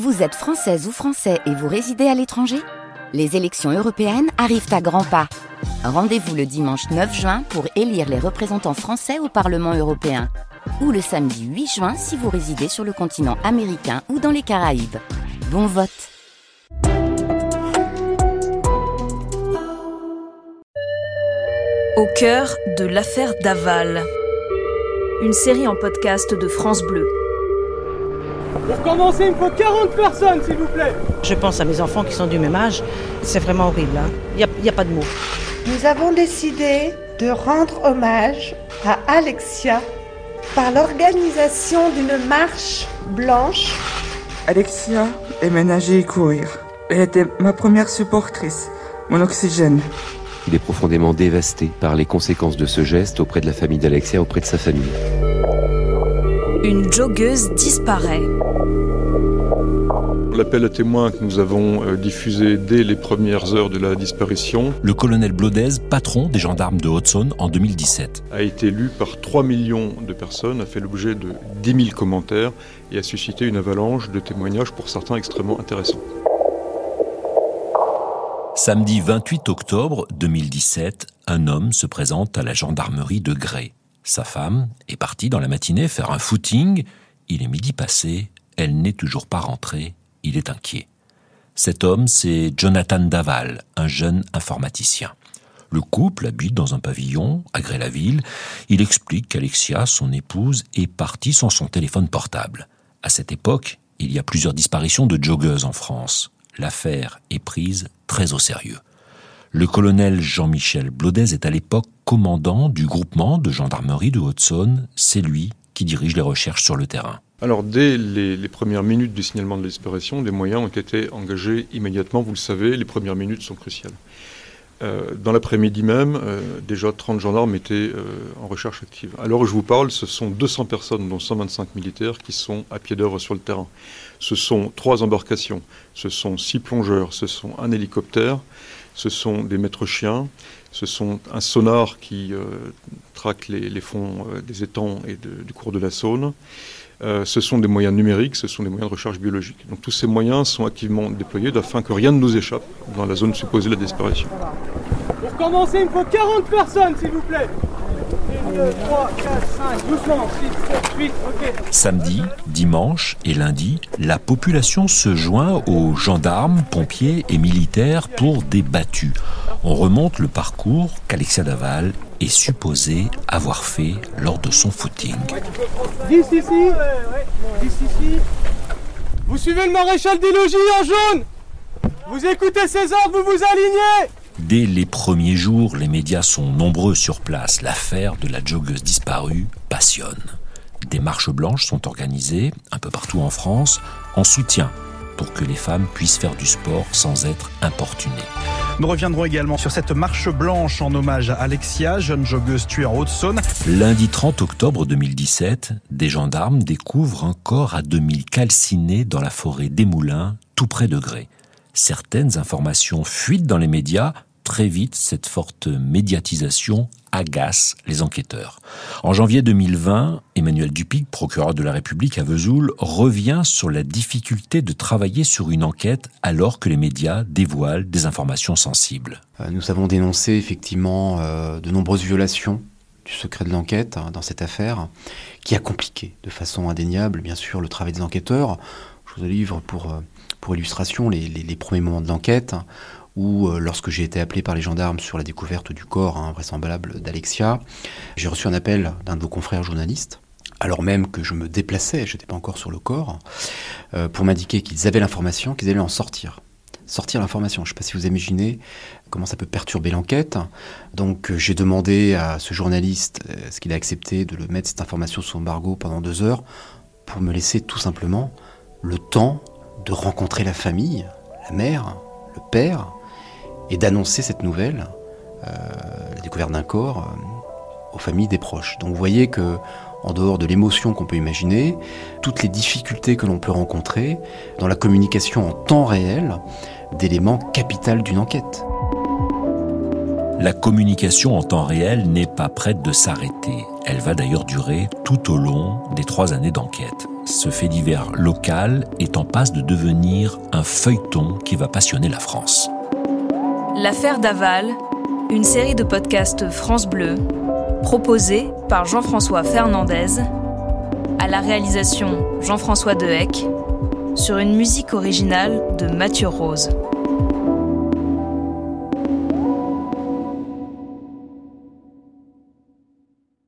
Vous êtes française ou français et vous résidez à l'étranger? Les élections européennes arrivent à grands pas. Rendez-vous le dimanche 9 juin pour élire les représentants français au Parlement européen. Ou le samedi 8 juin si vous résidez sur le continent américain ou dans les Caraïbes. Bon vote Au cœur de l'affaire Daval. Une série en podcast de France Bleu. Pour commencer, il me faut 40 personnes, s'il vous plaît. Je pense à mes enfants qui sont du même âge. C'est vraiment horrible. hein. Il n'y a, pas de mots. Nous avons décidé de rendre hommage à Alexia par l'organisation d'une marche blanche. Alexia aimait nager et courir. Elle était ma première supportrice, mon oxygène. Il est profondément dévasté par les conséquences de ce geste auprès de la famille d'Alexia, auprès de sa famille. Une joggeuse disparaît. L'appel à témoins que nous avons euh, diffusé dès les premières heures de la disparition Le colonel Blodez, patron des gendarmes de Haute-Saône en 2017. a été lu par 3 millions de personnes, a fait l'objet de 10 000 commentaires et a suscité une avalanche de témoignages pour certains extrêmement intéressants. Samedi 28 octobre 2017, un homme se présente à la gendarmerie de Grès. Sa femme est partie dans la matinée faire un footing. Il est midi passé, elle n'est toujours pas rentrée. Il est inquiet. Cet homme, c'est Jonathan Daval, un jeune informaticien. Le couple habite dans un pavillon à Grès-la-Ville. Il explique qu'Alexia, son épouse, est partie sans son téléphone portable. À cette époque, il y a plusieurs disparitions de joggeuses en France. L'affaire est prise très au sérieux. Le colonel Jean-Michel Blodez est à l'époque commandant du groupement de gendarmerie de Haute-Saône. C'est lui qui dirige les recherches sur le terrain. Alors dès les, premières minutes du signalement de la des moyens ont été engagés immédiatement. Vous le savez, les premières minutes sont cruciales. Euh, dans l'après-midi même, euh, déjà 30 gendarmes étaient euh, en recherche active. Alors je vous parle, ce sont 200 personnes, dont 125 militaires, qui sont à pied d'œuvre sur le terrain. Ce sont trois embarcations, ce sont six plongeurs, ce sont un hélicoptère, ce sont des maîtres chiens, ce sont un sonar qui euh, traque les, fonds euh, des étangs et du cours de la Saône. Euh, ce sont des moyens numériques, ce sont des moyens de recherche biologique. Donc tous ces moyens sont activement déployés afin que rien ne nous échappe dans la zone supposée de la disparition. Pour commencer, il me faut 40 personnes, s'il vous plaît. Samedi, dimanche et lundi, la population se joint aux gendarmes, pompiers et militaires pour des battues. On remonte le parcours qu'Alexia Daval est supposée avoir fait lors de son footing. 10 ici, 10 ici. Vous suivez le maréchal des logis en jaune. Vous écoutez ses ordres, vous vous alignez. Dès les premiers jours, les médias sont nombreux sur place. L'affaire de la joggeuse disparue passionne. Des marches blanches sont organisées un peu partout en France en soutien pour que les femmes puissent faire du sport sans être importunées. Nous reviendrons également sur cette marche blanche en hommage à Alexia, jeune joggeuse tuée en Haute-Saône. Lundi 30 octobre 2017, des gendarmes découvrent un corps à demi calciné dans la forêt des Moulins, tout près de Grès. Certaines informations fuitent dans les médias. Très vite, cette forte médiatisation agace les enquêteurs. En janvier 2020, Emmanuel Dupic, procureur de la République à Vesoul, revient sur la difficulté de travailler sur une enquête alors que les médias dévoilent des informations sensibles. Euh, Nous avons dénoncé effectivement euh, de nombreuses violations du secret de l'enquête hein, dans cette affaire, qui a compliqué de façon indéniable, bien sûr, le travail des enquêteurs. Je vous livre pour, euh, pour illustration les, premiers moments de l'enquête, hein, où, euh, lorsque j'ai été appelé par les gendarmes sur la découverte du corps hein, vraisemblable d'Alexia, j'ai reçu un appel d'un de vos confrères journalistes, alors même que je me déplaçais, je n'étais pas encore sur le corps, euh, pour m'indiquer qu'ils avaient l'information, qu'ils allaient en sortir sortir l'information. Je ne sais pas si vous imaginez comment ça peut perturber l'enquête. Donc euh, j'ai demandé à ce journaliste, euh, ce qu'il a accepté, de le mettre cette information sous embargo pendant deux heures pour me laisser tout simplement le temps de rencontrer la famille, la mère, le père, et d'annoncer cette nouvelle, euh, la découverte d'un corps, euh, aux familles des proches. Donc vous voyez que en dehors de l'émotion qu'on peut imaginer, toutes les difficultés que l'on peut rencontrer dans la communication en temps réel d'éléments capitaux d'une enquête. La communication en temps réel n'est pas prête de s'arrêter. Elle va d'ailleurs durer tout au long des trois années d'enquête. Ce fait divers local est en passe de devenir un feuilleton qui va passionner la France. L'affaire Daval, une série de podcasts France Bleu, proposée par Jean-François Fernandez, à la réalisation Jean-François Dehec, sur une musique originale de Mathieu Rose.